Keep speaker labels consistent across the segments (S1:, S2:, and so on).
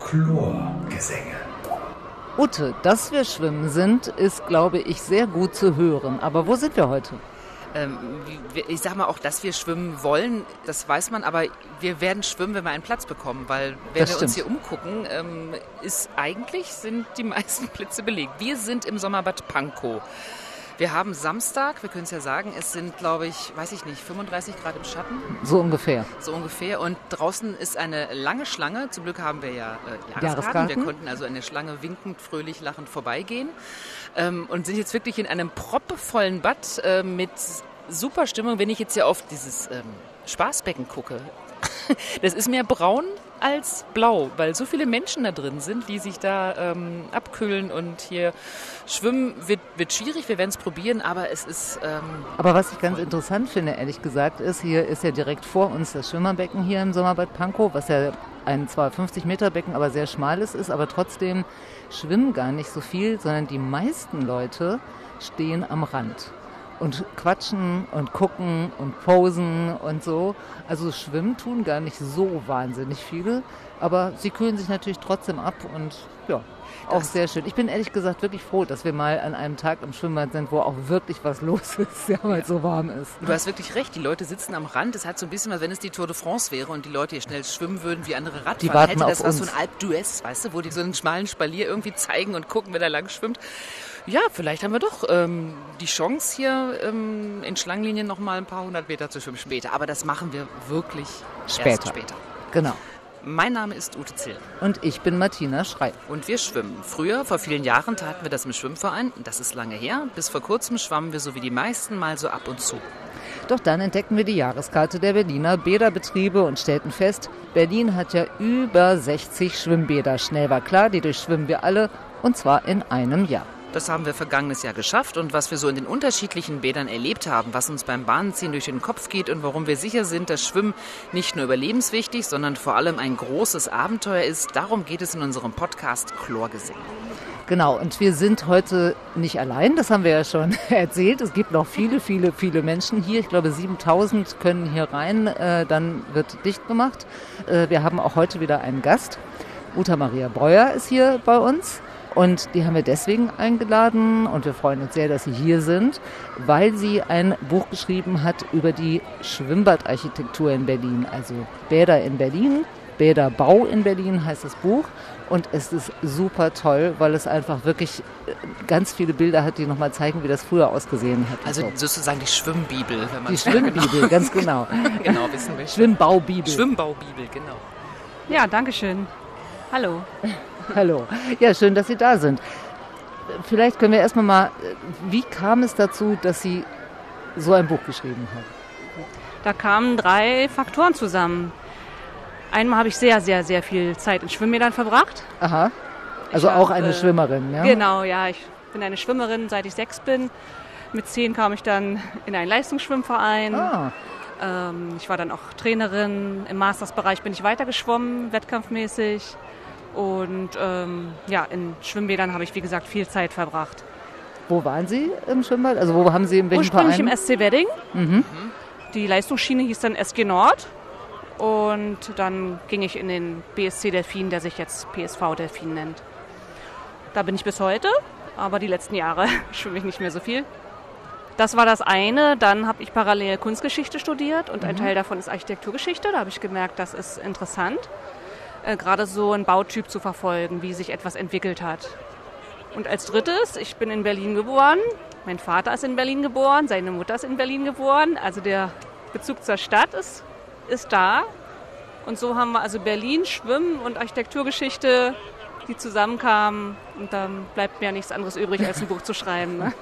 S1: Chlorgesänge.
S2: Ute, dass wir schwimmen sind, ist, glaube ich, sehr gut zu hören. Aber wo sind wir heute?
S3: Ähm, ich sage mal auch, dass wir schwimmen wollen, das weiß man, aber wir werden schwimmen, wenn wir einen Platz bekommen, weil wenn
S2: Das
S3: wir uns hier umgucken, ähm, ist eigentlich sind die meisten Plätze belegt. Wir sind im Sommerbad Pankow. Wir haben Samstag, wir können es ja sagen, es sind, glaube ich, weiß ich nicht, 35 Grad im Schatten,
S2: So ungefähr.
S3: so ungefähr. Und draußen ist eine lange Schlange. Zum Glück haben wir ja äh, Jahreskarten.
S2: Jahreskarten.
S3: Wir konnten also an der Schlange winkend, fröhlich, lachend vorbeigehen. Ähm, und sind jetzt wirklich in einem proppevollen Bad äh, mit super Stimmung. Wenn ich jetzt hier auf dieses ähm, Spaßbecken gucke, das ist mehr braun als blau, weil so viele Menschen da drin sind, die sich da ähm, abkühlen und hier schwimmen wird, wird schwierig. Wir werden es probieren, aber es ist ähm,
S2: Aber was ich ganz interessant finde, ehrlich gesagt, ist, hier ist ja direkt vor uns das Schwimmerbecken hier im Sommerbad Pankow, was ja ein zwar 50 Meter Becken, aber sehr schmales ist, aber trotzdem schwimmen gar nicht so viel, sondern die meisten Leute stehen am Rand und quatschen und gucken und posen und so. Also schwimmen tun gar nicht so wahnsinnig viele, aber sie kühlen sich natürlich trotzdem ab und ja, auch sehr schön. Ich bin ehrlich gesagt wirklich froh, dass wir mal an einem Tag im Schwimmbad sind, wo auch wirklich was los ist, ja, weil es so warm ist.
S3: Du hast wirklich recht, die Leute sitzen am Rand. Es hat so ein bisschen, als wenn es die Tour de France wäre und die Leute hier schnell schwimmen würden wie andere Radfahrer.
S2: Die warten
S3: Hätte das
S2: auf
S3: so
S2: uns.
S3: ein Alp d'Huez, weißt du, wo die so einen schmalen Spalier irgendwie zeigen und gucken, wer da lang schwimmt. Ja, vielleicht haben wir doch ähm, die Chance hier ähm, in Schlangenlinien noch mal ein paar hundert Meter zu schwimmen später. Aber das machen wir wirklich erst
S2: Später.
S3: später.
S2: Genau.
S3: Mein Name ist Ute Zill
S2: Und ich bin Martina Schrei.
S3: und wir schwimmen. Früher, vor vielen Jahren, taten wir das im Schwimmverein. Das ist lange her. Bis vor kurzem schwammen wir so wie die meisten mal so ab und zu.
S2: Doch dann entdeckten wir die Jahreskarte der Berliner Bäderbetriebe und stellten fest, Berlin hat ja über 60 Schwimmbäder. Schnell war klar, die durchschwimmen wir alle und zwar in einem Jahr.
S3: Das haben wir vergangenes Jahr geschafft und was wir so in den unterschiedlichen Bädern erlebt haben, was uns beim Bahnziehen durch den Kopf geht und warum wir sicher sind, dass Schwimmen nicht nur überlebenswichtig, sondern vor allem ein großes Abenteuer ist, darum geht es in unserem Podcast Chlorgesänge.
S2: Genau, und wir sind heute nicht allein, das haben wir ja schon erzählt. Es gibt noch viele, viele, viele Menschen hier. Ich glaube, 7000 können hier rein, äh, dann wird dicht gemacht. Äh, wir haben auch heute wieder einen Gast. Uta Maria Breuer ist hier bei uns. Und die haben wir deswegen eingeladen und wir freuen uns sehr, dass Sie hier sind, weil sie ein Buch geschrieben hat über die Schwimmbadarchitektur in Berlin. Also Bäder in Berlin, Bäderbau in Berlin heißt das Buch. Und es ist super toll, weil es einfach wirklich äh, ganz viele Bilder hat, die nochmal zeigen, wie das früher ausgesehen hat.
S3: Also
S2: so.
S3: sozusagen die Schwimmbibel, wenn man
S2: die Schwimmbibel, ganz genau.
S3: genau wissen will.
S2: Schwimmbaubibel.
S3: Schwimmbaubibel, genau.
S4: Ja, danke schön. Hallo.
S2: Hallo. Ja, schön, dass Sie da sind. Vielleicht können wir erstmal mal, äh, wie kam es dazu, dass Sie so ein Buch geschrieben haben?
S4: Da kamen drei Faktoren zusammen. Einmal habe ich sehr, sehr, sehr viel Zeit in Schwimmbädern verbracht.
S2: Aha. Also
S4: Ich
S2: auch
S4: hab,
S2: eine
S4: äh,
S2: Schwimmerin, ja?
S4: Genau, ja. Ich bin eine Schwimmerin, seit ich sechs bin. Mit zehn kam ich dann in einen Leistungsschwimmverein.
S2: Ah,
S4: Ähm, ich war dann auch Trainerin. Im Mastersbereich bin ich weitergeschwommen, wettkampfmäßig. Und ähm, ja, in Schwimmbädern habe ich, wie gesagt, viel Zeit verbracht.
S2: wo waren Sie im Schwimmbad? Also wo haben Sie in welchem
S4: Ursprünglich
S2: Verein?
S4: im SC Wedding.
S2: Mhm.
S4: Die Leistungsschiene hieß dann SG Nord. Und dann ging ich in den BSC Delfin, der sich jetzt PSV Delfin nennt. Da bin ich bis heute, aber die letzten Jahre schwimme ich nicht mehr so viel. Das war das eine. Dann habe ich parallel Kunstgeschichte studiert und ein Teil davon ist Architekturgeschichte. Da habe ich gemerkt, das ist interessant, äh, gerade so einen Bautyp zu verfolgen, wie sich etwas entwickelt hat. Und als drittes, ich bin in Berlin geboren. Mein Vater ist in Berlin geboren, seine Mutter ist in Berlin geboren. Also der Bezug zur Stadt ist, ist da. Und so haben wir also Berlin, Schwimmen und Architekturgeschichte, die zusammenkamen. Und dann bleibt mir ja nichts anderes übrig, als ein Buch zu schreiben. Ne?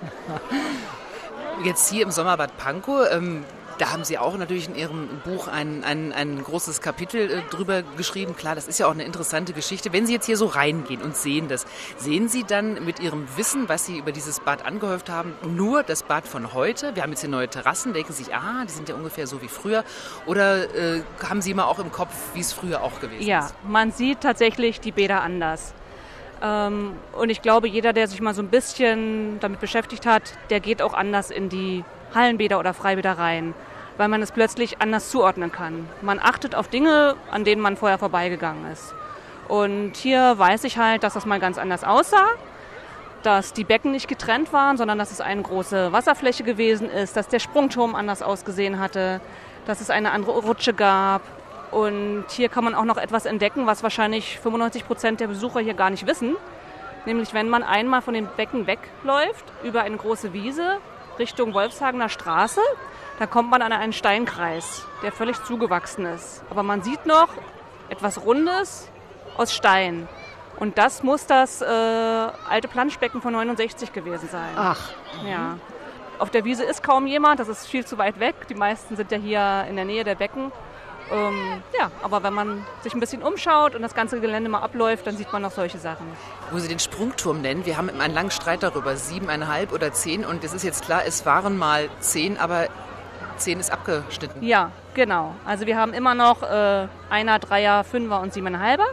S3: Jetzt hier im Sommerbad Pankow, ähm, da haben Sie auch natürlich in Ihrem Buch ein, ein, ein großes Kapitel äh, drüber geschrieben. Klar, das ist ja auch eine interessante Geschichte. Wenn Sie jetzt hier so reingehen und sehen das, sehen Sie dann mit Ihrem Wissen, was Sie über dieses Bad angehäuft haben, nur das Bad von heute? Wir haben jetzt hier neue Terrassen, denken Sie sich, ah, die sind ja ungefähr so wie früher. Oder äh, haben Sie mal auch im Kopf, wie es früher auch gewesen
S4: Ja,
S3: ist?
S4: man sieht tatsächlich die Bäder anders. Ähm, und ich glaube, jeder, der sich mal so ein bisschen damit beschäftigt hat, der geht auch anders in die Hallenbäder oder Freibäder rein. Weil man es plötzlich anders zuordnen kann. Man achtet auf Dinge, an denen man vorher vorbeigegangen ist. Und hier weiß ich halt, dass das mal ganz anders aussah, dass die Becken nicht getrennt waren, sondern dass es eine große Wasserfläche gewesen ist, dass der Sprungturm anders ausgesehen hatte, dass es eine andere Rutsche gab. Und hier kann man auch noch etwas entdecken, was wahrscheinlich 95 Prozent der Besucher hier gar nicht wissen. Nämlich, wenn man einmal von dem Becken wegläuft, über eine große Wiese Richtung Wolfshagener Straße, da kommt man an einen Steinkreis, der völlig zugewachsen ist. Aber man sieht noch etwas Rundes aus Stein. Und das muss das äh, alte Planschbecken von 69 gewesen sein.
S2: Ach.
S4: Ja. Auf der Wiese ist kaum jemand, das ist viel zu weit weg. Die meisten sind ja hier in der Nähe der Becken. Ähm, ja, aber wenn man sich ein bisschen umschaut und das ganze Gelände mal abläuft, dann sieht man noch solche Sachen.
S3: Wo Sie den Sprungturm nennen, wir haben einen langen Streit darüber, siebeneinhalb oder zehn. Und es ist jetzt klar, es waren mal zehn, aber zehn ist abgeschnitten.
S4: Ja, genau. Also wir haben immer noch äh, Einer, Dreier, Fünfer und Siebeneinhalber.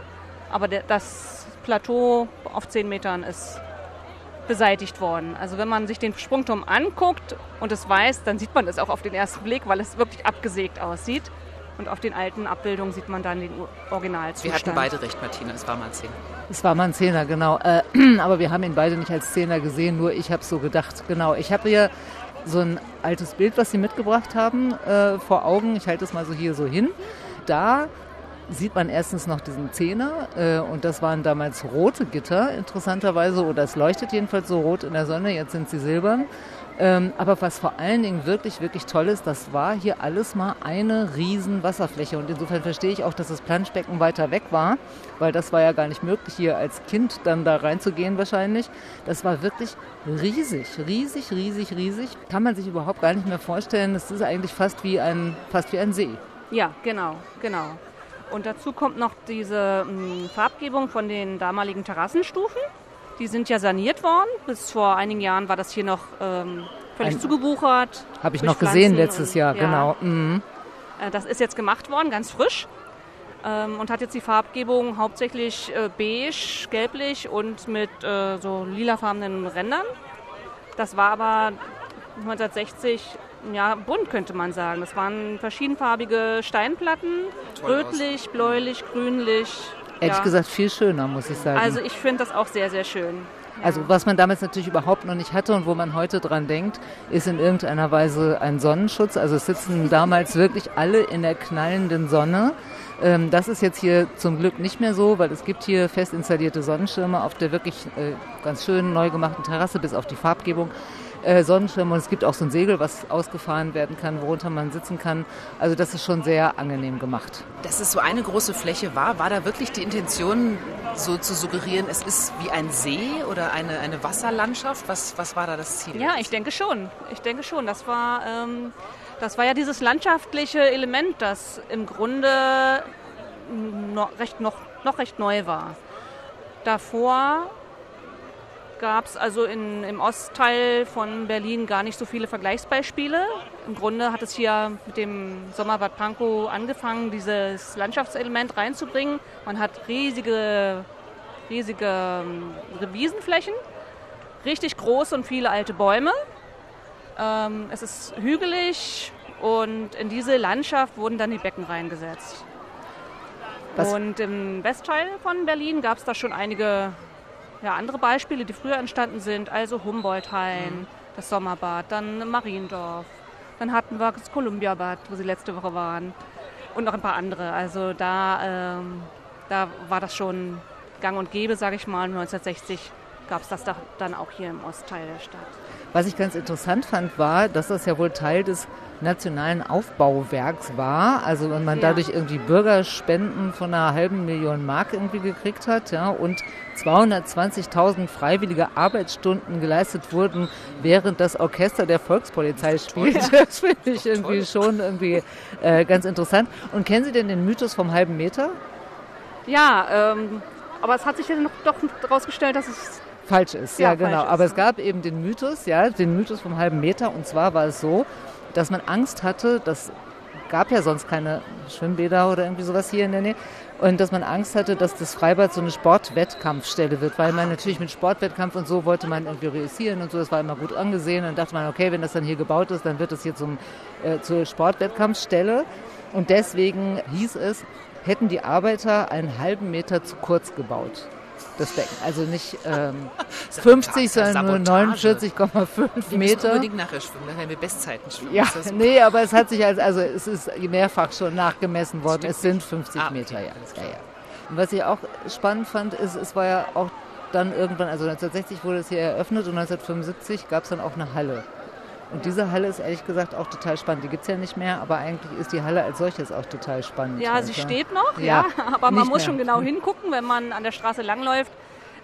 S4: Aber der, das Plateau auf zehn Metern ist beseitigt worden. Also wenn man sich den Sprungturm anguckt und es weiß, dann sieht man es auch auf den ersten Blick, weil es wirklich abgesägt aussieht. Und auf den alten Abbildungen sieht man dann den Originalzustand.
S3: Wir hatten beide recht, Martina, es war mal ein Zehner.
S2: Es war mal ein Zehner, genau. Äh, aber wir haben ihn beide nicht als Zehner gesehen, nur ich habe so gedacht. Genau, ich habe hier so ein altes Bild, was Sie mitgebracht haben, äh, vor Augen. Ich halte es mal so hier so hin. Da sieht man erstens noch diesen Zehner äh, und das waren damals rote Gitter, interessanterweise, oder es leuchtet jedenfalls so rot in der Sonne, jetzt sind sie silbern. Ähm, aber was vor allen Dingen wirklich, wirklich toll ist, das war hier alles mal eine riesen Wasserfläche. Und insofern verstehe ich auch, dass das Planschbecken weiter weg war, weil das war ja gar nicht möglich, hier als Kind dann da reinzugehen wahrscheinlich. Das war wirklich riesig, riesig, riesig, riesig. Kann man sich überhaupt gar nicht mehr vorstellen. Das ist eigentlich fast wie ein, fast wie ein See.
S4: Ja, genau, genau. Und dazu kommt noch diese mh, Farbgebung von den damaligen Terrassenstufen. Die sind ja saniert worden. Bis vor einigen Jahren war das hier noch ähm, völlig
S2: Ein-
S4: zugewuchert.
S2: Habe ich noch gesehen
S4: Pflanzen
S2: letztes
S4: und-
S2: Jahr,
S4: ja.
S2: genau. Mhm.
S4: Äh, Das ist jetzt gemacht worden, ganz frisch. Ähm, und hat jetzt die Farbgebung hauptsächlich äh, beige, gelblich und mit äh, so lilafarbenen Rändern. Das war aber 1960 ja, bunt, könnte man sagen. Das waren verschiedenfarbige Steinplatten,
S3: Toll
S4: rötlich, bläulich, grünlich.
S2: Ehrlich
S4: ja.
S2: gesagt viel schöner, muss ich sagen.
S4: Also ich finde das auch sehr, sehr schön. Ja.
S2: Also was man damals natürlich überhaupt noch nicht hatte und wo man heute dran denkt, ist in irgendeiner Weise ein Sonnenschutz. Also es sitzen damals wirklich alle in der knallenden Sonne. Ähm, Das ist jetzt hier zum Glück nicht mehr so, weil es gibt hier fest installierte Sonnenschirme auf der wirklich äh, ganz schönen neu gemachten Terrasse, bis auf die Farbgebung. Äh, Sonnenschirme und es gibt auch so ein Segel, was ausgefahren werden kann, worunter man sitzen kann. Also das ist schon sehr angenehm gemacht.
S3: Dass es so eine große Fläche war, war da wirklich die Intention, so zu suggerieren, es ist wie ein See oder eine, eine Wasserlandschaft? Was, was war da das Ziel?
S4: Ja, ich denke schon. Ich denke schon. Das war, ähm, das war ja dieses landschaftliche Element, das im Grunde noch recht, noch, noch recht neu war. Davor gab es also in, im Ostteil von Berlin gar nicht so viele Vergleichsbeispiele. Im Grunde hat es hier mit dem Sommerbad Pankow angefangen, dieses Landschaftselement reinzubringen. Man hat riesige, riesige ähm, Wiesenflächen, richtig große und viele alte Bäume. Ähm, es ist hügelig und in diese Landschaft wurden dann die Becken reingesetzt.
S2: Was-
S4: Und im Westteil von Berlin gab es da schon einige ja, andere Beispiele, die früher entstanden sind. Also Humboldt-Hain, das Sommerbad, dann Mariendorf. Dann hatten wir das Kolumbiabad, wo sie letzte Woche waren. Und noch ein paar andere. Also da, ähm, da war das schon gang und gäbe, sage ich mal. 1960 gab es das da, dann auch hier im Ostteil der Stadt.
S2: Was ich ganz interessant fand, war, dass das ja wohl Teil des nationalen Aufbauwerks war. Also wenn man
S4: Ja.
S2: dadurch irgendwie Bürgerspenden von einer halben Million Mark irgendwie gekriegt hat, ja, und 220.000 freiwillige Arbeitsstunden geleistet wurden, während das Orchester der Volkspolizei spielt. Das finde ich irgendwie schon irgendwie äh, ganz interessant. Und kennen Sie denn den Mythos vom halben Meter?
S4: Ja, ähm, aber es hat sich ja noch, doch herausgestellt, dass es
S2: falsch ist. Ja,
S4: Ja,
S2: genau.
S4: ist,
S2: Aber es gab eben den Mythos, ja, den Mythos vom halben Meter. Und zwar war es so, dass man Angst hatte, dass gab ja sonst keine Schwimmbäder oder irgendwie sowas hier in der Nähe. Und dass man Angst hatte, dass das Freibad so eine Sportwettkampfstelle wird, weil man natürlich mit Sportwettkampf und so wollte man irgendwie realisieren und so, das war immer gut angesehen. Und dachte man, okay, wenn das dann hier gebaut ist, dann wird das hier zum, äh, zur Sportwettkampfstelle. Und deswegen hieß es, hätten die Arbeiter einen halben Meter zu kurz gebaut das Becken. Also nicht ähm, 50, sondern nur 49,5 Meter.
S3: unbedingt nachher schwimmen, dann werden wir Bestzeiten schwimmen.
S2: Ja, nee, aber es hat sich als, also es ist mehrfach schon nachgemessen worden. Es sind 50
S3: ah,
S2: Meter, ja. ja, ja. Und was ich auch spannend fand, ist, es war ja auch dann irgendwann, also 1960 wurde es hier eröffnet und 1975 gab es dann auch eine Halle. Und diese Halle ist ehrlich gesagt auch total spannend. Die gibt es ja nicht mehr, aber eigentlich ist die Halle als solches auch total spannend.
S4: Ja, sie steht noch, ja, ja aber man muss mehr. schon genau hingucken, wenn man an der Straße langläuft.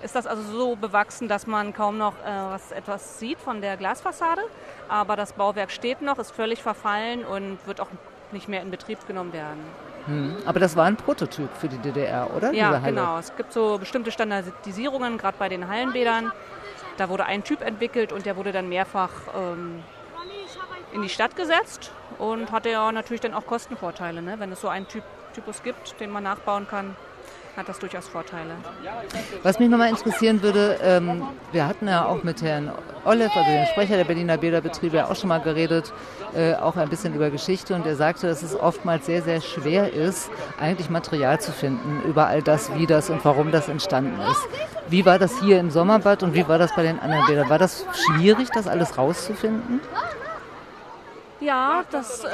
S4: Ist das also so bewachsen, dass man kaum noch äh, was, etwas sieht von der Glasfassade. Aber das Bauwerk steht noch, ist völlig verfallen und wird auch nicht mehr in Betrieb genommen werden.
S2: Hm. Aber das war ein Prototyp für die DDR, oder?
S4: Ja, genau. Es gibt so bestimmte Standardisierungen, gerade bei den Hallenbädern. Da wurde ein Typ entwickelt und der wurde dann mehrfach ähm, in die Stadt gesetzt und hatte ja natürlich dann auch Kostenvorteile. Ne? Wenn es so einen typ, Typus gibt, den man nachbauen kann, hat das durchaus Vorteile.
S2: Was mich nochmal interessieren würde, ähm, wir hatten ja auch mit Herrn Olev, also dem Sprecher der Berliner Bäderbetriebe, ja auch schon mal geredet, äh, auch ein bisschen über Geschichte und er sagte, dass es oftmals sehr, sehr schwer ist, eigentlich Material zu finden über all das, wie das und warum das entstanden ist. Wie war das hier im Sommerbad und wie war das bei den anderen Bädern? War das schwierig, das alles rauszufinden?
S4: Ja, das, äh,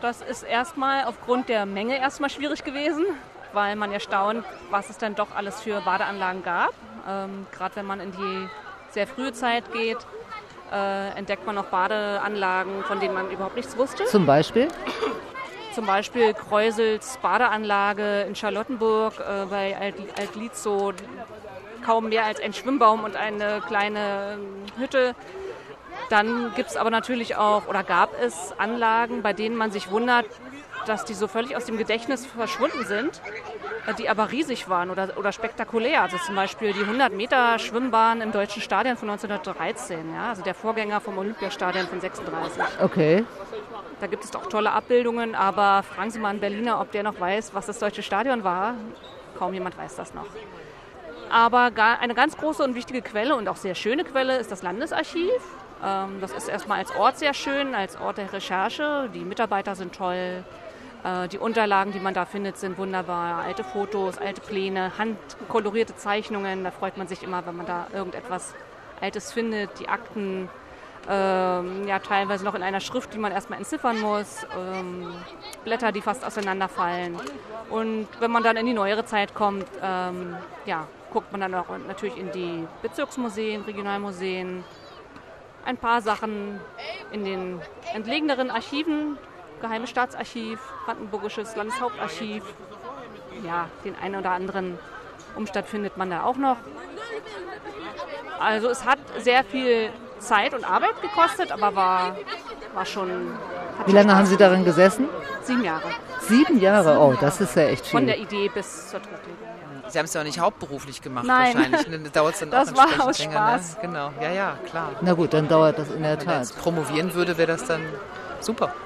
S4: das ist erstmal aufgrund der Menge erstmal schwierig gewesen, weil man erstaunt, was es denn doch alles für Badeanlagen gab. Ähm, Gerade wenn man in die sehr frühe Zeit geht, äh, entdeckt man noch Badeanlagen, von denen man überhaupt nichts wusste.
S2: Zum Beispiel?
S4: Zum Beispiel Kreusels Badeanlage in Charlottenburg äh, bei Alt-Lietzow. Kaum mehr als ein Schwimmbaum und eine kleine ähm, Hütte dann gibt es aber natürlich auch oder gab es Anlagen, bei denen man sich wundert, dass die so völlig aus dem Gedächtnis verschwunden sind, äh, die aber riesig waren oder, oder spektakulär. Also zum Beispiel die 100 Meter Schwimmbahn im Deutschen Stadion von 1913, ja, also der Vorgänger vom Olympiastadion von 36.
S2: Okay.
S4: Da gibt es auch tolle Abbildungen, aber fragen Sie mal einen Berliner, ob der noch weiß, was das Deutsche Stadion war. Kaum jemand weiß das noch. Aber eine ganz große und wichtige Quelle und auch sehr schöne Quelle ist das Landesarchiv. Ähm, das ist erstmal als Ort sehr schön, als Ort der Recherche. Die Mitarbeiter sind toll. Äh, die Unterlagen, die man da findet, sind wunderbar. Alte Fotos, alte Pläne, handkolorierte Zeichnungen. Da freut man sich immer, wenn man da irgendetwas Altes findet. Die Akten, ähm, ja, teilweise noch in einer Schrift, die man erstmal entziffern muss. Ähm, Blätter, die fast auseinanderfallen. Und wenn man dann in die neuere Zeit kommt, ähm, ja, guckt man dann auch natürlich in die Bezirksmuseen, Regionalmuseen, ein paar Sachen in den entlegeneren Archiven, Geheimes Staatsarchiv, Brandenburgisches Landeshauptarchiv. Ja, den einen oder anderen Umstand findet man da auch noch. Also es hat sehr viel Zeit und Arbeit gekostet, aber war, war schon.
S2: Wie lange haben Sie darin gesessen?
S4: Sieben Jahre.
S2: Sieben Jahre? Oh, das ist ja echt viel.
S4: Von der Idee bis zur Drucklegung.
S3: Sie haben es ja auch nicht hauptberuflich gemacht
S4: Nein.
S3: wahrscheinlich. Dann dauert es dann
S4: das
S3: auch
S4: war aus
S3: länger.
S4: Spaß.
S3: Ne? Genau, ja, ja, klar.
S2: Na gut, dann dauert das in der
S3: Wenn
S2: Tat.
S3: er jetzt promovieren würde, wäre das dann super.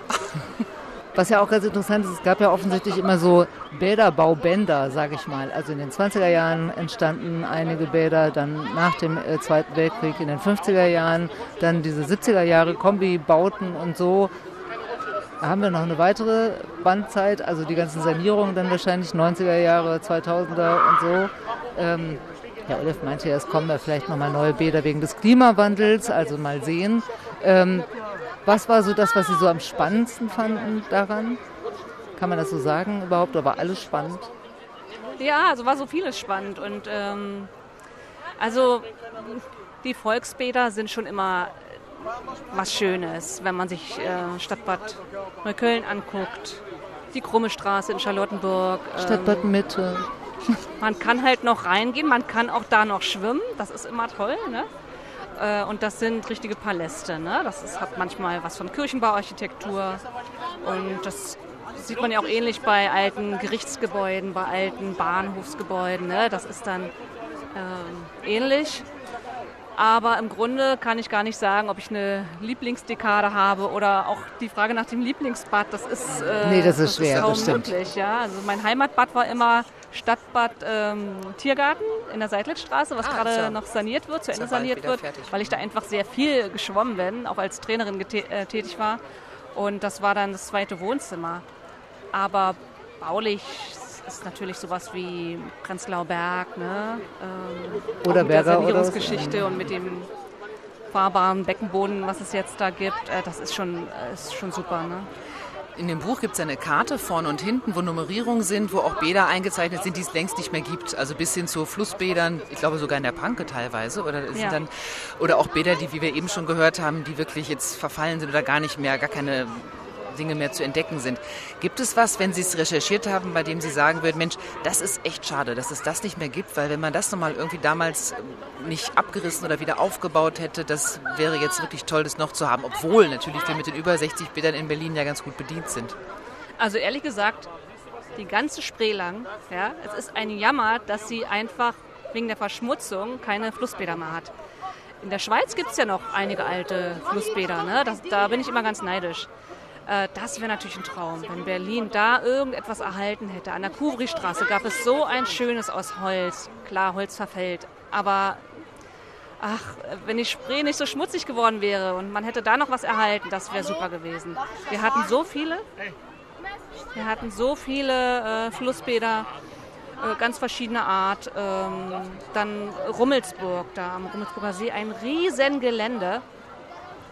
S2: Was ja auch ganz interessant ist, es gab ja offensichtlich immer so Bäderbaubänder, sage ich mal. Also in den 20er Jahren entstanden einige Bäder, dann nach dem äh, Zweiten Weltkrieg in den 50er Jahren, dann diese 70er Jahre Kombi-Bauten und so. Haben wir noch eine weitere Bandzeit, also die ganzen Sanierungen dann wahrscheinlich 90er Jahre, 2000er und so. Ähm, Herr Olef meinte ja, es kommen da vielleicht nochmal neue Bäder wegen des Klimawandels, also mal sehen. Ähm, was war so das, was Sie so am spannendsten fanden daran? Kann man das so sagen überhaupt? Oder war alles spannend?
S4: Ja, also war so vieles spannend. Und ähm, also die Volksbäder sind schon immer was Schönes, wenn man sich äh, Stadtbad Neukölln anguckt. Die Krumme Straße in Charlottenburg.
S2: Ähm, Stadtbad Mitte.
S4: Man kann halt noch reingehen, man kann auch da noch schwimmen, das ist immer toll. Ne? Äh, und das sind richtige Paläste. Ne? Das ist, hat manchmal was von Kirchenbauarchitektur. Und das sieht man ja auch ähnlich bei alten Gerichtsgebäuden, bei alten Bahnhofsgebäuden. Ne? Das ist dann ähm, ähnlich. Aber im Grunde kann ich gar nicht sagen, ob ich eine Lieblingsdekade habe oder auch die Frage nach dem Lieblingsbad, das ist,
S2: äh, nee, das ist das schwer, ist kaum
S4: das möglich. Ja? Also mein Heimatbad war immer Stadtbad ähm, Tiergarten in der Seidlitzstraße, was ah, gerade noch saniert wird, zu Ende saniert wird, fertig. weil ich da einfach sehr viel geschwommen bin, auch als Trainerin äh, tätig war. Und das war dann das zweite Wohnzimmer. Aber baulich ist natürlich sowas wie Prenzlauer Berg, ne? Ähm,
S2: oder
S4: mit der Sanierungsgeschichte oder und mit dem fahrbaren Beckenboden, was es jetzt da gibt, äh, das ist schon, äh, ist schon super. Ne?
S3: In dem Buch gibt es eine Karte vorne und hinten, wo Nummerierungen sind, wo auch Bäder eingezeichnet sind, die es längst nicht mehr gibt. Also bis hin zu Flussbädern, ich glaube sogar in der Panke teilweise. Oder, ja. dann, oder auch Bäder, die, wie wir eben schon gehört haben, die wirklich jetzt verfallen sind oder gar nicht mehr, gar keine Dinge mehr zu entdecken sind. Gibt es was, wenn Sie es recherchiert haben, bei dem Sie sagen würden, Mensch, das ist echt schade, dass es das nicht mehr gibt, weil wenn man das nochmal irgendwie damals nicht abgerissen oder wieder aufgebaut hätte, das wäre jetzt wirklich toll, das noch zu haben. Obwohl natürlich wir mit den über 60 Bildern in Berlin ja ganz gut bedient sind.
S4: Also ehrlich gesagt, die ganze Spree lang, ja, es ist ein Jammer, dass sie einfach wegen der Verschmutzung keine Flussbäder mehr hat. In der Schweiz gibt es ja noch einige alte Flussbäder, ne? Das, da bin ich immer ganz neidisch. Äh, das wäre natürlich ein Traum, wenn Berlin da irgendetwas erhalten hätte. An der Kuvri-Straße gab es so ein schönes aus Holz. Klar, Holz verfällt, aber ach, wenn die Spree nicht so schmutzig geworden wäre und man hätte da noch was erhalten, das wäre super gewesen. Wir hatten so viele, wir hatten so viele äh, Flussbäder, äh, ganz verschiedener Art. Ähm, dann Rummelsburg, da am Rummelsburger See, ein riesen Gelände.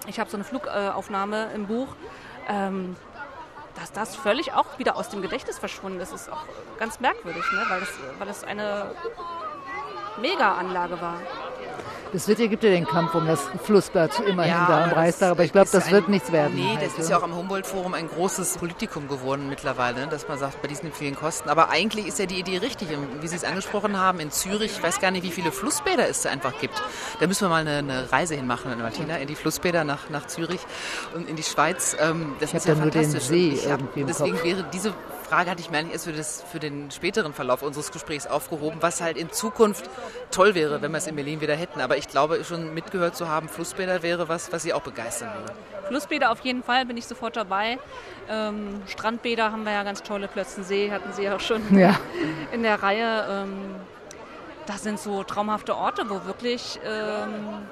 S4: Ich habe so eine Flugaufnahme im Buch ähm, dass das völlig auch wieder aus dem Gedächtnis verschwunden ist, ist auch ganz merkwürdig, ne? weil, das, weil eine Mega-Anlage war.
S2: Das wird ja, gibt ja den Kampf um das Flussbad immerhin ja, da am Reichstag, aber ich glaube, das ein, wird nichts werden.
S3: Nee, das also. ist ja auch am Humboldt-Forum ein großes Politikum geworden mittlerweile, dass man sagt, bei diesen vielen Kosten. Aber eigentlich ist ja die Idee richtig. Wie Sie es angesprochen haben, in Zürich, ich weiß gar nicht, wie viele Flussbäder es da einfach gibt. Da müssen wir mal eine, eine Reise hinmachen, Martina, in die Flussbäder nach, nach Zürich und in die Schweiz.
S2: Ähm, das ich ist ja fantastisch. Nur den See
S3: ich hab, deswegen Kopf. wäre diese Frage hatte ich mir eigentlich erst für, das, für den späteren Verlauf unseres Gesprächs aufgehoben, was halt in Zukunft toll wäre, wenn wir es in Berlin wieder hätten. Aber ich glaube, schon mitgehört zu haben, Flussbäder wäre was, was Sie auch begeistern würde.
S4: Flussbäder auf jeden Fall, bin ich sofort dabei. Ähm, Strandbäder haben wir ja ganz tolle, Plötzensee hatten Sie auch schon ja. in der Reihe. Ähm, das sind so traumhafte Orte, wo wirklich... Ähm,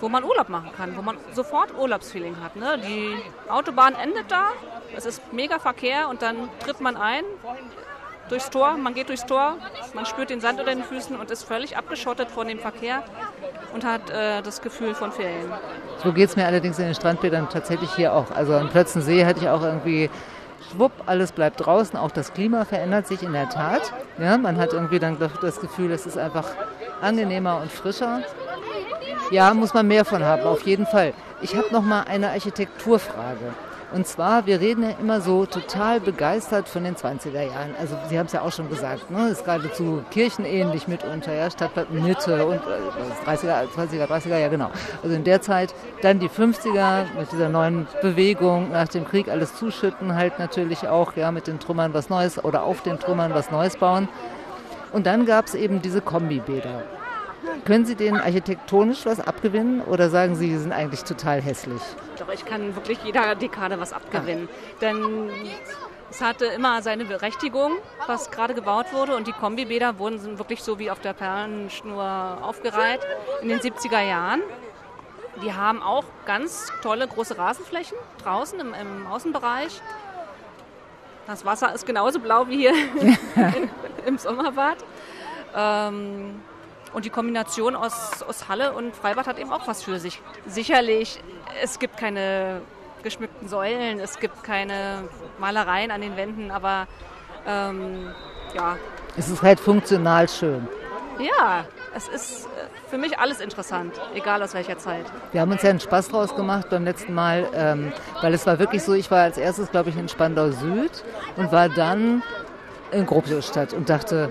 S4: wo man Urlaub machen kann, wo man sofort Urlaubsfeeling hat. Ne? Die Autobahn endet da, es ist mega Verkehr und dann tritt man ein durchs Tor, man geht durchs Tor, man spürt den Sand unter den Füßen und ist völlig abgeschottet von dem Verkehr und hat äh, das Gefühl von Ferien.
S2: So geht es mir allerdings in den Strandbädern tatsächlich hier auch. Also am Plötzensee hatte ich auch irgendwie schwupp, alles bleibt draußen, auch das Klima verändert sich in der Tat. Ja, man hat irgendwie dann das Gefühl, es ist einfach angenehmer und frischer. Ja, muss man mehr von haben, auf jeden Fall. Ich habe noch mal eine Architekturfrage. Und zwar, wir reden ja immer so total begeistert von den 20er Jahren. Also Sie haben es ja auch schon gesagt, ne? ist geradezu kirchenähnlich mitunter, ja, Stadtbad Mitte und äh, 30er, 20er, 30er, ja genau. Also in der Zeit dann die 50er mit dieser neuen Bewegung nach dem Krieg alles zuschütten, halt natürlich auch ja mit den Trümmern was Neues oder auf den Trümmern was Neues bauen. Und dann gab es eben diese Kombibäder. Können Sie denen architektonisch was abgewinnen oder sagen Sie, sie sind eigentlich total hässlich?
S4: Doch, ich kann wirklich jeder Dekade was abgewinnen. Ah. Denn es hatte immer seine Berechtigung, was gerade gebaut wurde. Und die Kombibäder wurden wirklich so wie auf der Perlenschnur aufgereiht in den 70er Jahren. Die haben auch ganz tolle große Rasenflächen draußen im, im Außenbereich. Das Wasser ist genauso blau wie hier im Sommerbad. Ähm, und die Kombination aus, aus Halle und Freibad hat eben auch was für sich. Sicherlich, es gibt keine geschmückten Säulen, es gibt keine Malereien an den Wänden, aber ähm, ja.
S2: Es ist halt funktional schön.
S4: Ja, es ist äh, für mich alles interessant, egal aus welcher Zeit.
S2: Wir haben uns ja einen Spaß draus gemacht beim letzten Mal, ähm, weil es war wirklich so, ich war als erstes, glaube ich, in Spandau Süd und war dann in Grobstadt und dachte,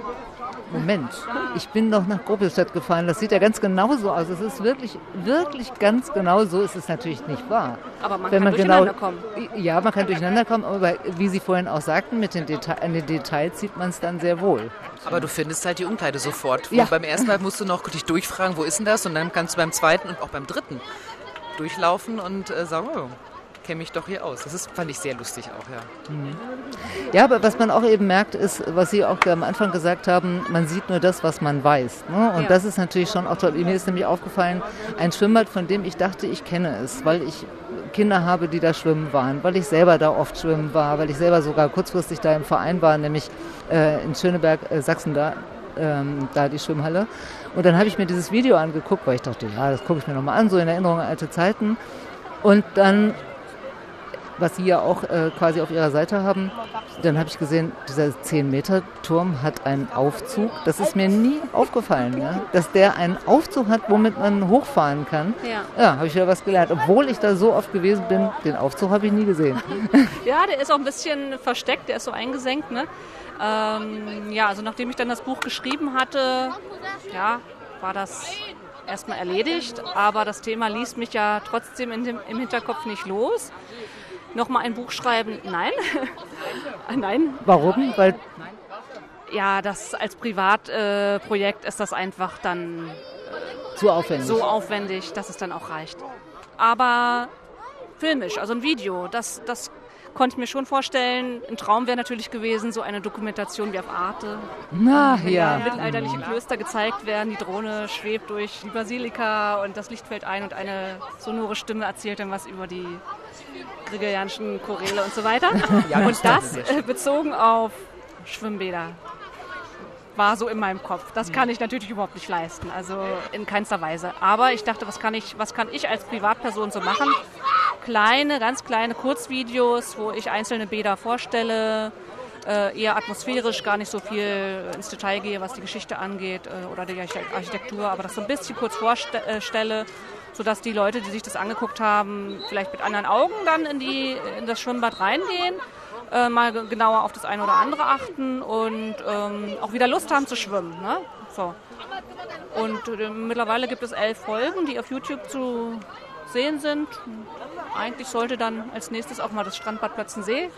S2: Moment, ich bin doch nach Gruppelstadt gefahren. Das sieht ja ganz genauso aus. Es ist wirklich, wirklich ganz genau so. ist Es natürlich nicht wahr.
S4: Aber man
S2: Wenn
S4: kann
S2: man genau,
S4: durcheinander kommen.
S2: Ja, man kann durcheinander kommen, aber wie Sie vorhin auch sagten, mit den, Deta an den Details sieht man es dann sehr wohl.
S3: Aber du findest halt die Umkleide sofort.
S2: Ja.
S3: Und beim ersten Mal musst du noch dich durchfragen, wo ist denn das? Und dann kannst du beim zweiten und auch beim dritten durchlaufen und äh, sagen, oh, kenne mich doch hier aus. Das ist, fand ich sehr lustig auch, ja.
S2: Ja, aber was man auch eben merkt, ist, was Sie auch am Anfang gesagt haben, man sieht nur das, was man weiß. Ne? Und
S4: Ja.
S2: das ist natürlich schon auch toll. Mir ist nämlich aufgefallen, ein Schwimmbad, von dem ich dachte, ich kenne es, weil ich Kinder habe, die da schwimmen waren, weil ich selber da oft schwimmen war, weil ich selber sogar kurzfristig da im Verein war, nämlich äh, in Schöneberg, äh, Sachsen da, ähm, da die Schwimmhalle. Und dann habe ich mir dieses Video angeguckt, weil ich dachte, ja, das gucke ich mir nochmal an, so in Erinnerung an alte Zeiten. Und dann was Sie ja auch äh, quasi auf Ihrer Seite haben. Dann habe ich gesehen, dieser 10-Meter-Turm hat einen Aufzug. Das ist mir nie aufgefallen, ja? dass der einen Aufzug hat, womit man hochfahren kann.
S4: Ja.
S2: Ja, habe ich wieder was gelernt. Obwohl ich da so oft gewesen bin, den Aufzug habe ich nie gesehen.
S4: Ja, der ist auch ein bisschen versteckt, der ist so eingesenkt. Ne? Ähm, ja, also nachdem ich dann das Buch geschrieben hatte, ja, war das erstmal erledigt. Aber das Thema ließ mich ja trotzdem dem, im Hinterkopf nicht los. Nochmal ein Buch schreiben, nein. Nein,
S2: Warum? Weil
S4: ja, das als Privatprojekt äh, ist das einfach dann
S2: zu aufwendig.
S4: so aufwendig, dass es dann auch reicht. Aber filmisch, also ein Video, das, das konnte ich mir schon vorstellen. Ein Traum wäre natürlich gewesen, so eine Dokumentation wie auf Arte.
S2: Na
S4: Wenn
S2: ja.
S4: mittelalterliche Klöster gezeigt werden, die Drohne schwebt durch die Basilika und das Licht fällt ein und eine sonore Stimme erzählt dann was über die gregorianischen Choräle und so weiter. und das äh, bezogen auf Schwimmbäder war so in meinem Kopf. Das kann ich natürlich überhaupt nicht leisten, also in keinster Weise. Aber ich dachte, was kann ich, was kann ich als Privatperson so machen? Kleine, ganz kleine Kurzvideos, wo ich einzelne Bäder vorstelle, äh, eher atmosphärisch, gar nicht so viel ins Detail gehe, was die Geschichte angeht äh, oder die Archite- Architektur, aber das so ein bisschen kurz vorstelle, sodass die Leute, die sich das angeguckt haben, vielleicht mit anderen Augen dann in, die, in das Schwimmbad reingehen, äh, mal ge- genauer auf das eine oder andere achten und ähm, auch wieder Lust haben zu schwimmen. Ne? So. Und äh, mittlerweile gibt es elf Folgen, die auf YouTube zu sehen sind. Eigentlich sollte dann als nächstes auch mal das Strandbad Plötzensee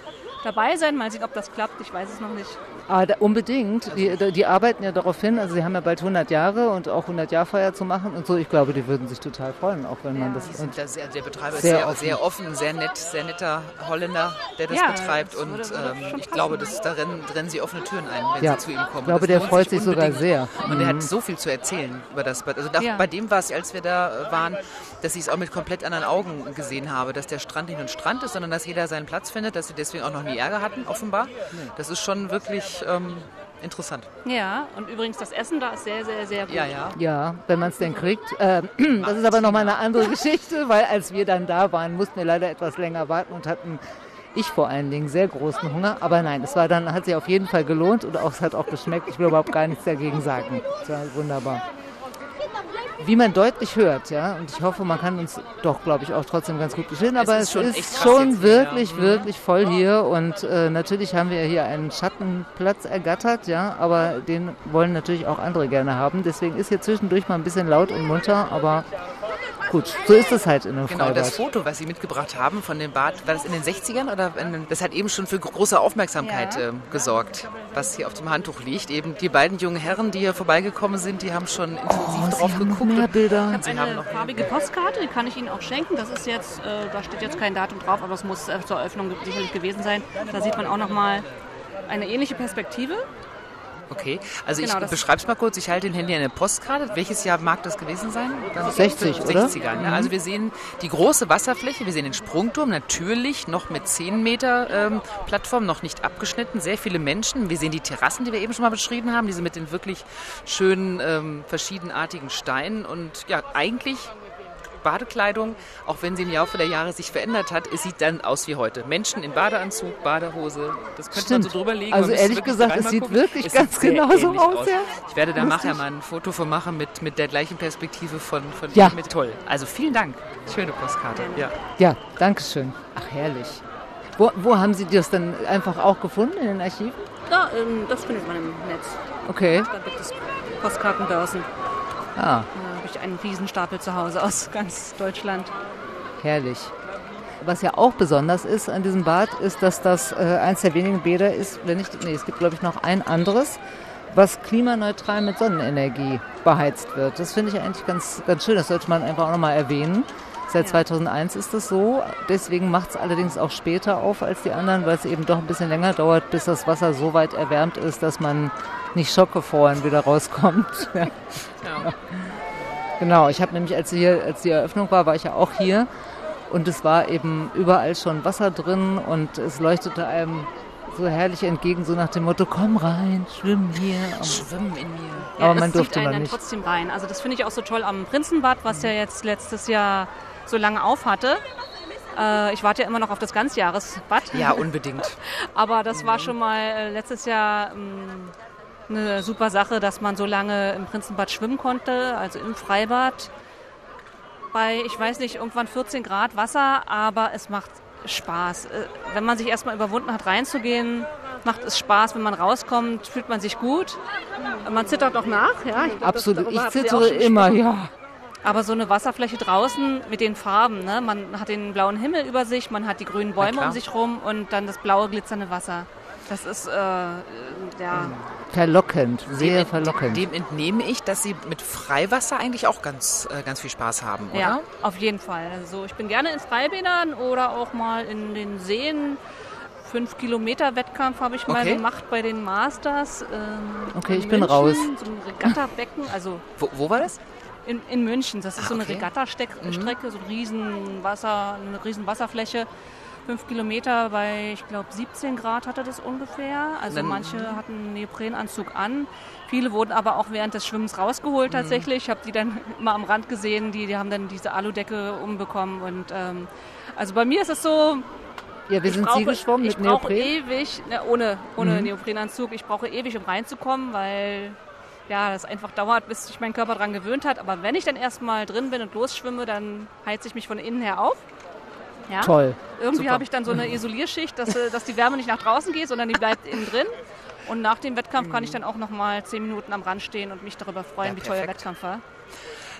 S4: dabei sein. Mal sehen, ob das klappt. Ich weiß es noch nicht.
S2: Ah, da, unbedingt. Die, die arbeiten ja darauf hin. Also sie haben ja bald 100 Jahre und auch 100 Jahr Feier zu machen und so. Ich glaube, die würden sich total freuen, auch wenn man
S4: Ja.
S2: das.
S3: Die sind
S2: Und
S3: da sehr, der Betreiber ist
S2: Sehr
S3: sehr,
S2: offen.
S3: sehr offen, sehr nett, sehr netter Holländer, der das
S4: Ja,
S3: betreibt.
S4: das
S3: und
S4: würde- würde
S3: ähm, ich glaube, dass da rennen, sie offene Türen ein, wenn
S2: Ja,
S3: sie zu ihm kommen.
S2: ich glaube,
S3: Das
S2: der freut sich sogar
S3: unbedingt.
S2: sehr.
S3: Und er
S2: Mhm.
S3: hat so viel zu erzählen über das Bad. Also da,
S4: Ja.
S3: bei dem war es, als wir da äh, waren, dass ich es auch mit komplett anderen Augen gesehen habe, dass der Strand nicht nur ein Strand ist, sondern dass jeder seinen Platz findet, dass sie deswegen auch noch nie Ärger hatten, offenbar. Das ist schon wirklich ähm, interessant.
S4: Ja, und übrigens das Essen da ist sehr, sehr, sehr gut.
S3: Ja, ja.
S2: Ja, wenn man es denn kriegt. Ähm, das ist aber nochmal eine andere Geschichte, weil als wir dann da waren, mussten wir leider etwas länger warten und hatten ich vor allen Dingen sehr großen Hunger. Aber nein, es war dann, hat sich auf jeden Fall gelohnt und auch, es hat auch geschmeckt. Ich will überhaupt gar nichts dagegen sagen. Es war wunderbar. Wie man deutlich hört, ja, und ich hoffe, man kann uns doch, glaube ich, auch trotzdem ganz gut verstehen, aber
S3: ist
S2: es
S3: schon
S2: ist schon
S3: jetzt hier,
S2: wirklich,
S3: ja. Mhm.
S2: wirklich voll hier. Und äh, natürlich haben wir hier einen Schattenplatz ergattert, ja, aber den wollen natürlich auch andere gerne haben, deswegen ist hier zwischendurch mal ein bisschen laut und munter, aber gut, so ist es halt in einem
S3: Genau, das
S2: Freibad.
S3: Foto, was Sie mitgebracht haben von dem Bad, war das in den 60ern oder in das hat eben schon für große Aufmerksamkeit
S4: Ja.
S3: ähm, gesorgt, was hier auf dem Handtuch liegt. Eben die beiden jungen Herren, die hier vorbeigekommen sind, die haben schon intensiv
S2: Oh,
S3: drauf
S2: Sie haben noch
S3: geguckt.
S2: mehr Bilder.
S4: Ich
S3: Sie
S4: habe
S3: haben
S4: eine
S3: noch
S4: farbige Postkarte, die kann ich Ihnen auch schenken. Das ist jetzt, äh, da steht jetzt kein Datum drauf, aber es muss äh, zur Eröffnung sicherlich gewesen sein. Da sieht man auch nochmal eine ähnliche Perspektive.
S3: Okay, also
S4: Genau,
S3: ich es mal kurz. Ich halte in Handy eine Postkarte. Welches Jahr mag das gewesen sein? Das
S2: 60, oder?
S3: 60er. Ne? Also wir sehen die große Wasserfläche, wir sehen den Sprungturm, natürlich noch mit 10 Meter ähm, Plattform, noch nicht abgeschnitten, sehr viele Menschen. Wir sehen die Terrassen, die wir eben schon mal beschrieben haben, diese mit den wirklich schönen ähm, verschiedenartigen Steinen und ja, eigentlich Badekleidung, auch wenn sie im Laufe der Jahre sich verändert hat, es sieht dann aus wie heute. Menschen in Badeanzug, Badehose, das könnte man so
S2: Stimmt.
S3: drüber legen.
S2: Also ehrlich gesagt, es sieht
S3: gucken.
S2: wirklich
S3: Es
S2: ganz
S3: sieht
S2: genauso
S3: ähnlich
S2: aus, ja.
S3: Ich werde da
S2: Lustig.
S3: nachher mal ein Foto von machen mit, mit der gleichen Perspektive von, von
S2: Ja.
S3: Mit toll. Also vielen Dank. Schöne Postkarte. Ja.
S2: Ja, danke schön. Ach, herrlich. Wo, wo haben Sie das dann einfach auch gefunden, in den Archiven?
S4: Da, ähm, das findet man im Netz.
S2: Okay.
S4: Da gibt es Postkartenbörsen.
S2: Ah,
S4: Da habe ich einen Riesenstapel zu Hause aus ganz Deutschland.
S2: herrlich. Was ja auch besonders ist an diesem Bad, ist, dass das äh, eins der wenigen Bäder ist, wenn nicht, nee, es gibt glaube ich noch ein anderes, was klimaneutral mit Sonnenenergie beheizt wird. Das finde ich eigentlich ganz, ganz schön. Das sollte man einfach auch nochmal erwähnen. Seit 2001 ist das so. Deswegen macht es allerdings auch später auf als die anderen, weil es eben doch ein bisschen länger dauert, bis das Wasser so weit erwärmt ist, dass man nicht schockgefroren wieder rauskommt. Ja.
S3: Ja.
S2: Genau, ich habe nämlich, als, hier, als die Eröffnung war, war ich ja auch hier und es war eben überall schon Wasser drin und es leuchtete einem so herrlich entgegen, so nach dem Motto, komm rein, schwimm hier.
S3: Schwimmen in mir.
S2: Aber
S4: es
S2: man durfte
S4: einen
S2: noch
S4: dann
S2: nicht.
S4: trotzdem rein. Also das finde ich auch so toll am Prinzenbad, was ja jetzt letztes Jahr so lange auf hatte. Äh, ich warte ja immer noch auf das Ganzjahresbad.
S3: Ja, unbedingt.
S4: Aber das war schon mal äh, letztes Jahr ähm, eine super Sache, dass man so lange im Prinzenbad schwimmen konnte, also im Freibad. Bei, ich weiß nicht, irgendwann 14 Grad Wasser, aber es macht Spaß. Äh, Wenn man sich erstmal überwunden hat, reinzugehen, macht es Spaß. Wenn man rauskommt, fühlt man sich gut. Man zittert auch nach, ja. Ich glaub,
S2: Absolut, ich zittere immer, ja.
S4: Aber so eine Wasserfläche draußen mit den Farben, ne? man hat den blauen Himmel über sich, man hat die grünen Bäume um sich rum und dann das blaue glitzernde Wasser. Das ist, äh, ja,
S2: Verlockend, sehr
S3: dem,
S2: verlockend.
S3: Dem entnehme ich, dass Sie mit Freiwasser eigentlich auch ganz, äh, ganz viel Spaß haben, oder?
S4: ja, auf jeden Fall. Also ich bin gerne in Freibädern oder auch mal in den Seen. Fünf Kilometer Wettkampf habe ich mal
S3: Okay.
S4: gemacht bei den Masters. Ähm,
S2: Okay, ich bin
S4: München,
S2: raus.
S4: So ein Regattabecken, also
S3: Wo, wo war das?
S4: In, in München, das ist
S3: Ah,
S4: so eine
S3: okay.
S4: Regattastrecke, so ein riesen Wasser, eine riesen Wasserfläche. Fünf Kilometer bei, ich glaube, 17 Grad hatte das ungefähr. Also
S3: Dann-
S4: manche hatten einen Neoprenanzug an. Viele wurden aber auch während des Schwimmens rausgeholt tatsächlich. Ich habe die dann immer am Rand gesehen, die, die haben dann diese Aludecke umbekommen. Und ähm, also bei mir ist es so,
S2: ja, wir
S4: ich
S2: sind
S4: brauche,
S2: Sie geschwommen
S4: ich
S2: mit
S4: brauche
S2: Neopren?
S4: ewig, ne, ohne, ohne Neoprenanzug, ich brauche ewig, um reinzukommen, weil ja, das einfach dauert, bis sich mein Körper daran gewöhnt hat. Aber wenn ich dann erstmal drin bin und losschwimme, dann heizt ich mich von innen her auf. Ja?
S2: Toll.
S4: Irgendwie habe ich dann so eine Isolierschicht, dass, äh, dass die Wärme nicht nach draußen geht, sondern die bleibt innen drin. Und nach dem Wettkampf kann ich dann auch noch mal zehn Minuten am Rand stehen und mich darüber freuen,
S3: Ja,
S4: wie toll der. Wettkampf war.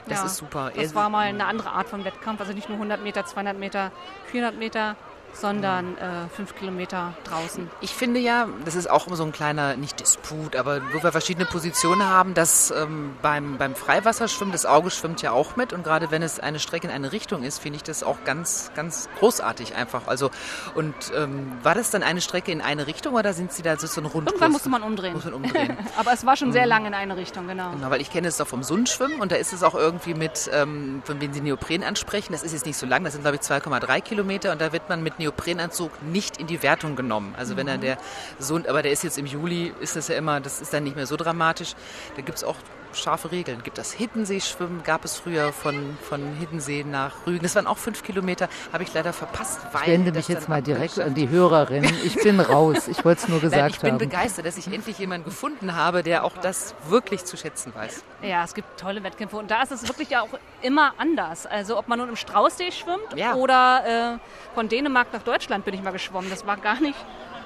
S3: Das ist super.
S4: Das
S3: Es-
S4: war mal eine andere Art von Wettkampf, also nicht nur 100 Meter, 200 Meter, 400 Meter, sondern äh, fünf Kilometer draußen.
S3: Ich finde ja, das ist auch immer so ein kleiner, nicht Disput, aber wo wir verschiedene Positionen haben, dass ähm, beim, beim Freiwasserschwimmen das Auge schwimmt ja auch mit und gerade wenn es eine Strecke in eine Richtung ist, finde ich das auch ganz, ganz großartig einfach. Also und ähm, war das dann eine Strecke in eine Richtung oder sind Sie da so so ein Rundkurs?
S4: Irgendwann musste man umdrehen.
S3: Muss man umdrehen.
S4: Aber es war schon sehr lange in eine Richtung, genau.
S3: Genau, weil ich kenne es doch vom Sundschwimmen und da ist es auch irgendwie mit, ähm, von wenn Sie Neopren ansprechen, das ist jetzt nicht so lang, das sind glaube ich 2,3 Kilometer und da wird man mit Neoprenanzug nicht in die Wertung genommen. Also wenn dann der Sund, aber der ist jetzt im Juli, ist das ja immer, das ist dann nicht mehr so dramatisch. Da gibt es auch scharfe Regeln. Gibt das Hiddenseeschwimmen, gab es früher von, von Hiddensee nach Rügen. Das waren auch fünf Kilometer, habe ich leider verpasst, weil
S2: Ich wende mich jetzt mal direkt an die Hörerin. Ich bin raus. Ich wollte es nur
S3: Nein,
S2: gesagt
S3: ich bin
S2: haben.
S3: begeistert, dass ich endlich jemanden gefunden habe, der auch das wirklich zu schätzen weiß.
S4: Ja, es gibt tolle Wettkämpfe und da ist es wirklich ja auch immer anders. Also ob man nun im Straußsee schwimmt
S3: Ja.
S4: oder äh, von Dänemark nach Deutschland bin ich mal geschwommen. Das war gar nicht,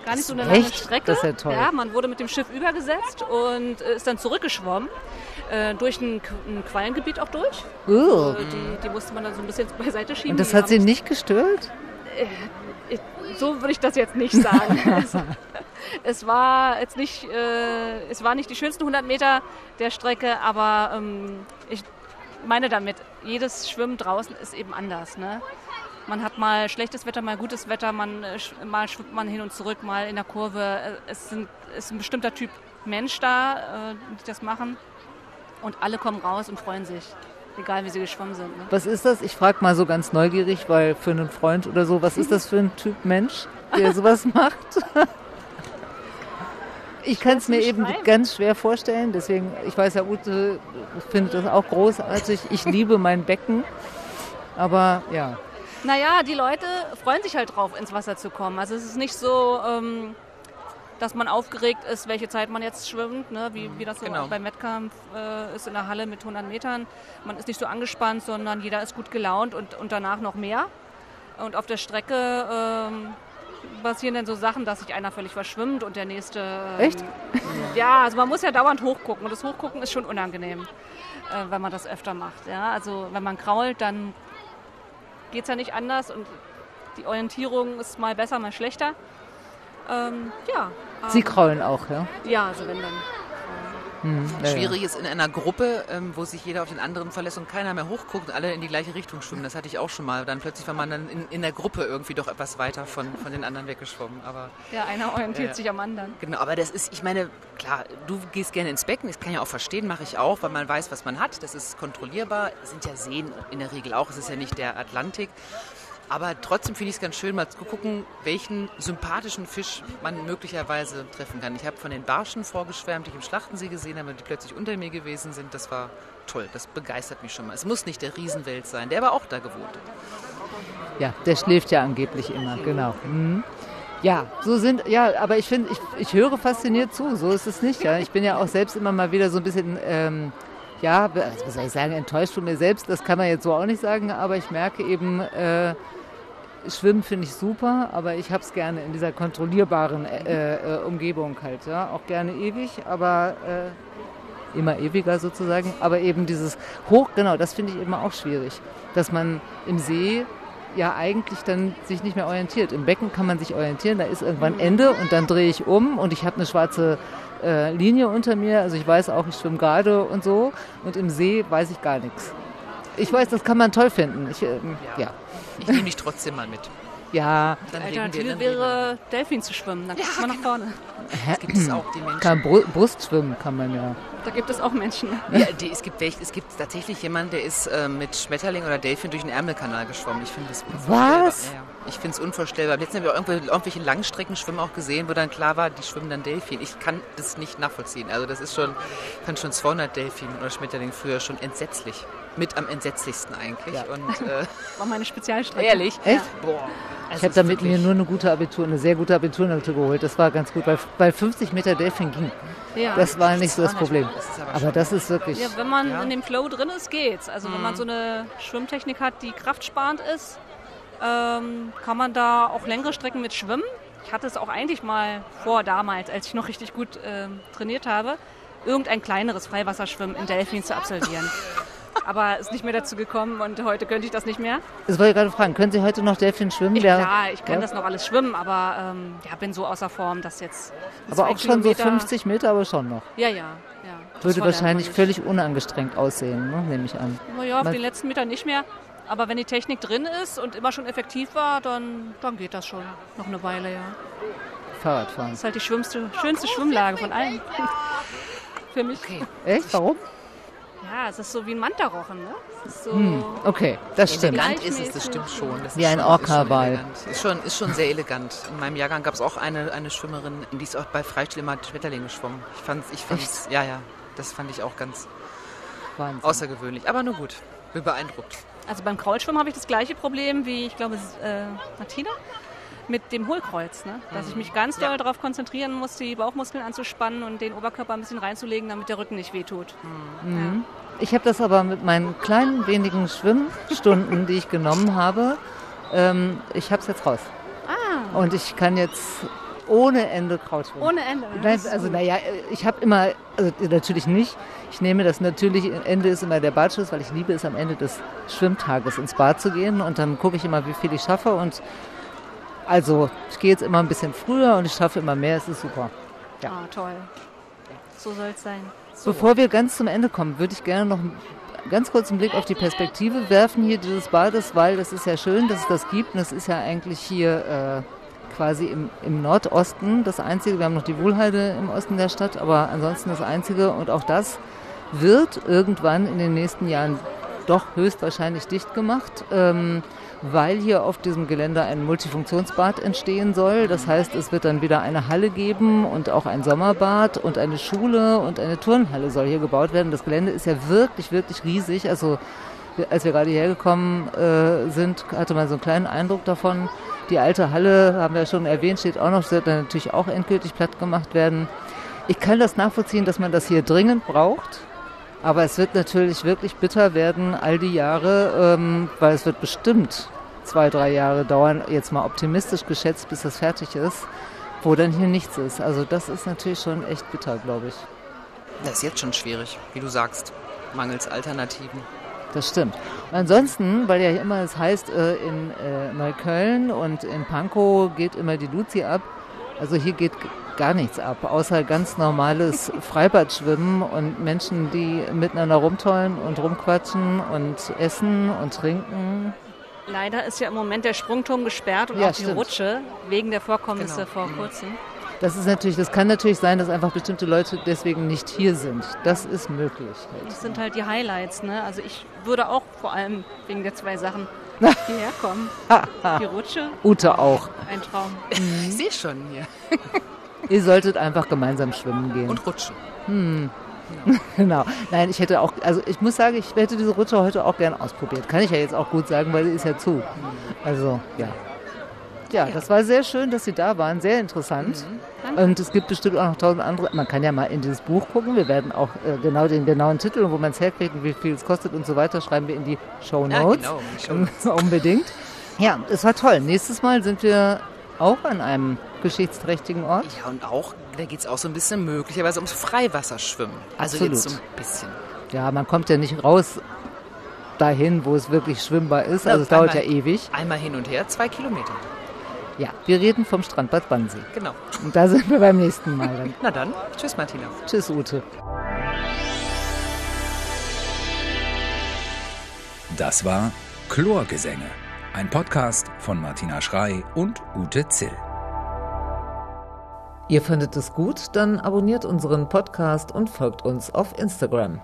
S4: gar nicht so eine lange
S2: Echt?
S4: Strecke.
S2: Das ist ja toll.
S4: Ja, man wurde mit dem Schiff übergesetzt und äh, ist dann zurückgeschwommen. Äh, durch ein, ein Quallengebiet auch durch. Äh, die, die musste man dann so ein bisschen beiseite schieben.
S2: Und das hat Sie nicht gestört?
S4: So würde ich das jetzt nicht sagen. es, es war jetzt nicht, äh, es war nicht die schönsten 100 Meter der Strecke, aber ähm, ich meine damit, jedes Schwimmen draußen ist eben anders. Ne? Man hat mal schlechtes Wetter, mal gutes Wetter, man, äh, mal schwimmt man hin und zurück, mal in der Kurve. Äh, Es sind, ist ein bestimmter Typ Mensch da, äh, die das machen. Und alle kommen raus und freuen sich, egal wie sie geschwommen sind. Ne?
S2: Was ist das? Ich frage mal so ganz neugierig, weil für einen Freund oder so, was ist das für ein Typ Mensch, der sowas macht? Ich kann es mir eben ganz schwer vorstellen, deswegen, ich weiß ja, Ute findet das auch großartig. Ich liebe mein Becken, aber ja.
S4: Naja, die Leute freuen sich halt drauf, ins Wasser zu kommen. Also es ist nicht so, ähm, dass man aufgeregt ist, welche Zeit man jetzt schwimmt, ne? wie, wie das so
S3: Genau.
S4: auch beim Wettkampf äh, ist in der Halle mit 100 Metern. Man ist nicht so angespannt, sondern jeder ist gut gelaunt und, und danach noch mehr. Und auf der Strecke ähm, passieren dann so Sachen, dass sich einer völlig verschwimmt und der nächste. ähm,
S2: Echt?
S4: Ja, also man muss ja dauernd hochgucken und das Hochgucken ist schon unangenehm, äh, wenn man das öfter macht. Ja? Also wenn man krault, dann geht es ja nicht anders und die Orientierung ist mal besser, mal schlechter. Ähm, ja.
S2: Sie kraulen auch, ja?
S4: Ja, also wenn dann.
S2: Hm, ja, ja.
S3: Schwierig ist in einer Gruppe, ähm, wo sich jeder auf den anderen verlässt und keiner mehr hochguckt und alle in die gleiche Richtung schwimmen. Das hatte ich auch schon mal. Dann plötzlich war man dann in, in der Gruppe irgendwie doch etwas weiter von, von den anderen weggeschwommen. Aber
S4: Ja, einer orientiert
S3: Ja.
S4: sich am anderen.
S3: genau, aber das ist, ich meine, klar, du gehst gerne ins Becken, das kann ich auch verstehen, mache ich auch, weil man weiß, was man hat. Das ist kontrollierbar. Es sind ja Seen in der Regel auch. Es ist ja nicht der Atlantik. Aber trotzdem finde ich es ganz schön, mal zu gucken, welchen sympathischen Fisch man möglicherweise treffen kann. Ich habe von den Barschen vorgeschwärmt, die ich im Schlachtensee gesehen habe, die plötzlich unter mir gewesen sind. Das war toll, das begeistert mich schon mal. Es muss nicht der Riesenwelt sein, der aber auch da gewohnt hat.
S2: Ja, der schläft ja angeblich immer, genau. Mhm. Ja, so sind, ja, aber ich finde, ich, ich höre fasziniert zu, so ist es nicht, ja. Ich bin ja auch selbst immer mal wieder so ein bisschen, ähm, ja, was soll ich sagen, enttäuscht von mir selbst, das kann man jetzt so auch nicht sagen, aber ich merke eben, äh, Schwimmen finde ich super, aber ich habe es gerne in dieser kontrollierbaren äh, äh, Umgebung halt, ja. Auch gerne ewig, aber äh, immer ewiger sozusagen. Aber eben dieses Hoch, genau, das finde ich eben auch schwierig, dass man im See ja eigentlich dann sich nicht mehr orientiert. Im Becken kann man sich orientieren, da ist irgendwann Ende und dann drehe ich um und ich habe eine schwarze äh, Linie unter mir, also ich weiß auch, ich schwimme gerade und so und im See weiß ich gar nichts. Ich weiß, das kann man toll finden. Ich, ähm, ja.
S3: Ich nehme dich trotzdem mal mit.
S2: Ja,
S3: Dann
S4: Die Alternative wäre, Delfin zu schwimmen. Dann guckt man nach vorne.
S3: Gibt es auch die Menschen.
S2: kann Bru Brustschwimmen kann man ja.
S4: Da gibt es auch Menschen.
S3: Ja, die, es, gibt welche, es gibt tatsächlich jemanden, der ist äh, mit Schmetterling oder Delfin durch den Ärmelkanal geschwommen. Ich finde das unvorstellbar.
S2: Was?
S3: Ja, ja. Ich finde es unvorstellbar. Letztens habe ich auch irgendwelche, irgendwelche Langstreckenschwimmen auch gesehen, wo dann klar war, die schwimmen dann Delfin. Ich kann das nicht nachvollziehen. Also das ist schon, ich fand schon 200 Delfin oder Schmetterling früher schon entsetzlich. Mit am entsetzlichsten eigentlich.
S2: Ja.
S3: Und äh,
S4: War meine Spezialstrecke.
S3: ehrlich,
S2: Echt?
S3: boah.
S2: Ich habe damit mir nur eine gute Abitur, eine sehr gute Abiturnote geholt. Das war ganz gut, weil, weil 50 Meter Delfin ging.
S4: Ja.
S2: Das war nicht so das Problem.
S3: Das aber
S2: Aber das ist wirklich.
S4: Ja, wenn man
S3: Ja.
S4: in dem Flow drin ist, geht's. Also wenn man so eine Schwimmtechnik hat, die kraftsparend ist, ähm, kann man da auch längere Strecken mit schwimmen. Ich hatte es auch eigentlich mal vor damals, als ich noch richtig gut ähm, trainiert habe, irgendein kleineres Freiwasserschwimmen in Delfin zu absolvieren. Aber ist nicht mehr dazu gekommen und heute könnte ich das nicht mehr.
S2: Das wollte ich gerade fragen. Können Sie heute noch Delfin schwimmen?
S4: Ich, klar, ich kann
S2: ja?
S4: das noch alles schwimmen, aber ähm, ja, bin so außer Form, dass jetzt.
S2: Aber auch schon so
S4: Kilometer-
S2: 50 Meter, aber schon noch.
S4: Ja, ja, ja.
S2: Würde wahrscheinlich völlig unangestrengt aussehen, ne? nehme ich an.
S4: Naja, auf den letzten Metern nicht mehr. Aber wenn die Technik drin ist und immer schon effektiv war, dann, dann geht das schon. Noch eine Weile, ja.
S2: Fahrradfahren.
S4: Das ist halt die schwimmste, schönste Schwimmlage von allen. Für mich.
S3: Okay.
S2: Echt? Warum?
S4: Ja, es ist so wie ein Mantarochen, ne? So.
S2: Hm, okay, das stimmt.
S3: Elegant ist es, das stimmt schon. Das
S2: Wie
S3: ist
S2: ein Orca-Wal.
S3: Ist ist, schon, ist schon sehr elegant. In meinem Jahrgang gab es auch eine, eine Schwimmerin, die ist auch bei Freistil immer Schmetterling geschwommen. Ich fand's, ich fand's, ja, ja, das fand ich auch ganz
S2: Wahnsinn.
S3: außergewöhnlich. Aber nur gut, bin beeindruckt.
S4: Also beim Kraulschwimmen habe ich das gleiche Problem wie, ich glaube, äh, Martina. Mit dem Hohlkreuz, ne? Dass ich mich ganz doll
S3: Ja.
S4: darauf konzentrieren muss, die Bauchmuskeln anzuspannen und den Oberkörper ein bisschen reinzulegen, damit der Rücken nicht wehtut.
S2: Mhm. Ich habe das aber mit meinen kleinen wenigen Schwimmstunden, die ich genommen habe, ähm, ich habe es jetzt raus.
S4: Ah,
S2: Und ich kann jetzt ohne Ende Kraut schwimmen.
S4: ohne Ende.
S2: Nein, also naja, ich habe immer, also natürlich nicht. Ich nehme das natürlich, Ende ist immer der Badschluss, weil ich liebe es am Ende des Schwimmtages ins Bad zu gehen und dann gucke ich immer, wie viel ich schaffe und also ich gehe jetzt immer ein bisschen früher und ich schaffe immer mehr, es ist super. Ja.
S4: Ah, toll. So soll es sein.
S2: Bevor wir ganz zum Ende kommen, würde ich gerne noch ganz kurz einen Blick auf die Perspektive werfen hier dieses Bades, weil das ist ja schön, dass es das gibt. Und es ist ja eigentlich hier äh, quasi im, im Nordosten das einzige. Wir haben noch die Wohlheide im Osten der Stadt, aber ansonsten das einzige. Und auch das wird irgendwann in den nächsten Jahren doch höchstwahrscheinlich dicht gemacht, ähm, weil hier auf diesem Gelände ein Multifunktionsbad entstehen soll. Das heißt, es wird dann wieder eine Halle geben und auch ein Sommerbad und eine Schule und eine Turnhalle soll hier gebaut werden. Das Gelände ist ja wirklich, wirklich riesig. Also als wir gerade hierher gekommen äh, sind, hatte man so einen kleinen Eindruck davon. Die alte Halle, haben wir schon erwähnt, steht auch noch, wird dann natürlich auch endgültig platt gemacht werden. Ich kann das nachvollziehen, dass man das hier dringend braucht. Aber es wird natürlich wirklich bitter werden all die Jahre, ähm, weil es wird bestimmt zwei, drei Jahre dauern, jetzt mal optimistisch geschätzt, bis das fertig ist, wo dann hier nichts ist. Also das ist natürlich schon echt bitter, glaube ich.
S3: Das ist jetzt schon schwierig, wie du sagst, mangels Alternativen.
S2: Das stimmt. Und ansonsten, weil ja immer es heißt, äh, in äh, Neukölln und in Pankow geht immer die Luzi ab. Also hier geht gar nichts ab, außer ganz normales Freibadschwimmen und Menschen, die miteinander rumtollen und rumquatschen und essen und trinken.
S4: Leider ist ja im Moment der Sprungturm gesperrt und
S2: Ja,
S4: auch die
S2: stimmt.
S4: Rutsche wegen der Vorkommnisse
S3: Genau.
S4: vor kurzem.
S2: Das ist natürlich, das kann natürlich sein, dass einfach bestimmte Leute deswegen nicht hier sind. Das ist möglich.
S4: Das sind halt die Highlights, ne? Also ich würde auch vor allem wegen der zwei Sachen hierher kommen. Die Rutsche,
S2: Ute auch.
S4: ein Traum.
S3: Ich sehe schon hier.
S2: Ihr solltet einfach gemeinsam schwimmen gehen.
S3: Und rutschen.
S2: Genau. Nein, ich hätte auch, also ich muss sagen, ich hätte diese Rutsche heute auch gern ausprobiert. Kann ich ja jetzt auch gut sagen, weil sie ist ja zu. Also, ja. Ja, das war sehr schön, dass Sie da waren. Sehr interessant. Und es gibt bestimmt auch noch tausend andere. Man kann ja mal in dieses Buch gucken. Wir werden auch äh, genau den genauen Titel und wo man es herkriegt und wie viel es kostet und so weiter, schreiben wir in die Show
S3: Ja,
S2: Notes.
S3: genau, in die
S2: Unbedingt. Ja, es war toll. Nächstes Mal sind wir auch an einem geschichtsträchtigen Ort.
S3: Ja, und auch, da geht es auch so ein bisschen möglicherweise ums Freiwasserschwimmen. Also
S2: Absolut.
S3: jetzt so ein bisschen.
S2: Ja, man kommt ja nicht raus dahin, wo es wirklich schwimmbar ist. Also es dauert ja ewig.
S3: Einmal hin und her, zwei Kilometer.
S2: Ja, wir reden vom Strandbad Wannsee.
S3: Genau.
S2: Und da sind wir beim nächsten Mal dann.
S3: Na dann, tschüss Martina.
S2: Tschüss, Ute.
S1: Das war Chlorgesänge, ein Podcast von Martina Schrei und Ute Zill.
S2: Ihr fandet es gut? Dann abonniert unseren Podcast und folgt uns auf Instagram.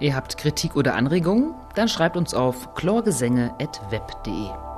S3: Ihr habt Kritik oder Anregungen? Dann schreibt uns auf chlorgesänge.web.de.